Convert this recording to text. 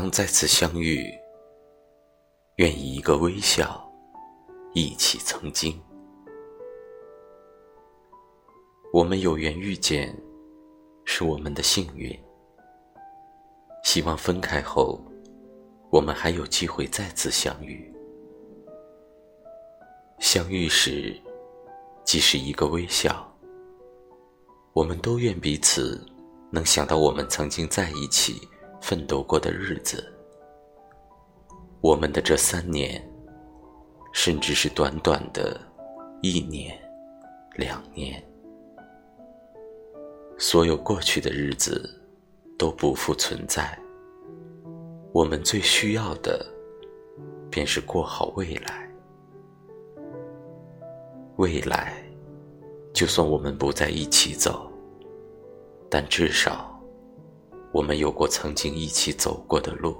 刚再次相遇，愿以一个微笑，忆起曾经。我们有缘遇见，是我们的幸运。希望分开后，我们还有机会再次相遇。相遇时，即是一个微笑。我们都愿彼此能想到我们曾经在一起。奋斗过的日子，我们的这三年，甚至是短短的一年、两年，所有过去的日子都不复存在。我们最需要的，便是过好未来。未来，就算我们不在一起走，但至少。我们有过曾经一起走过的路。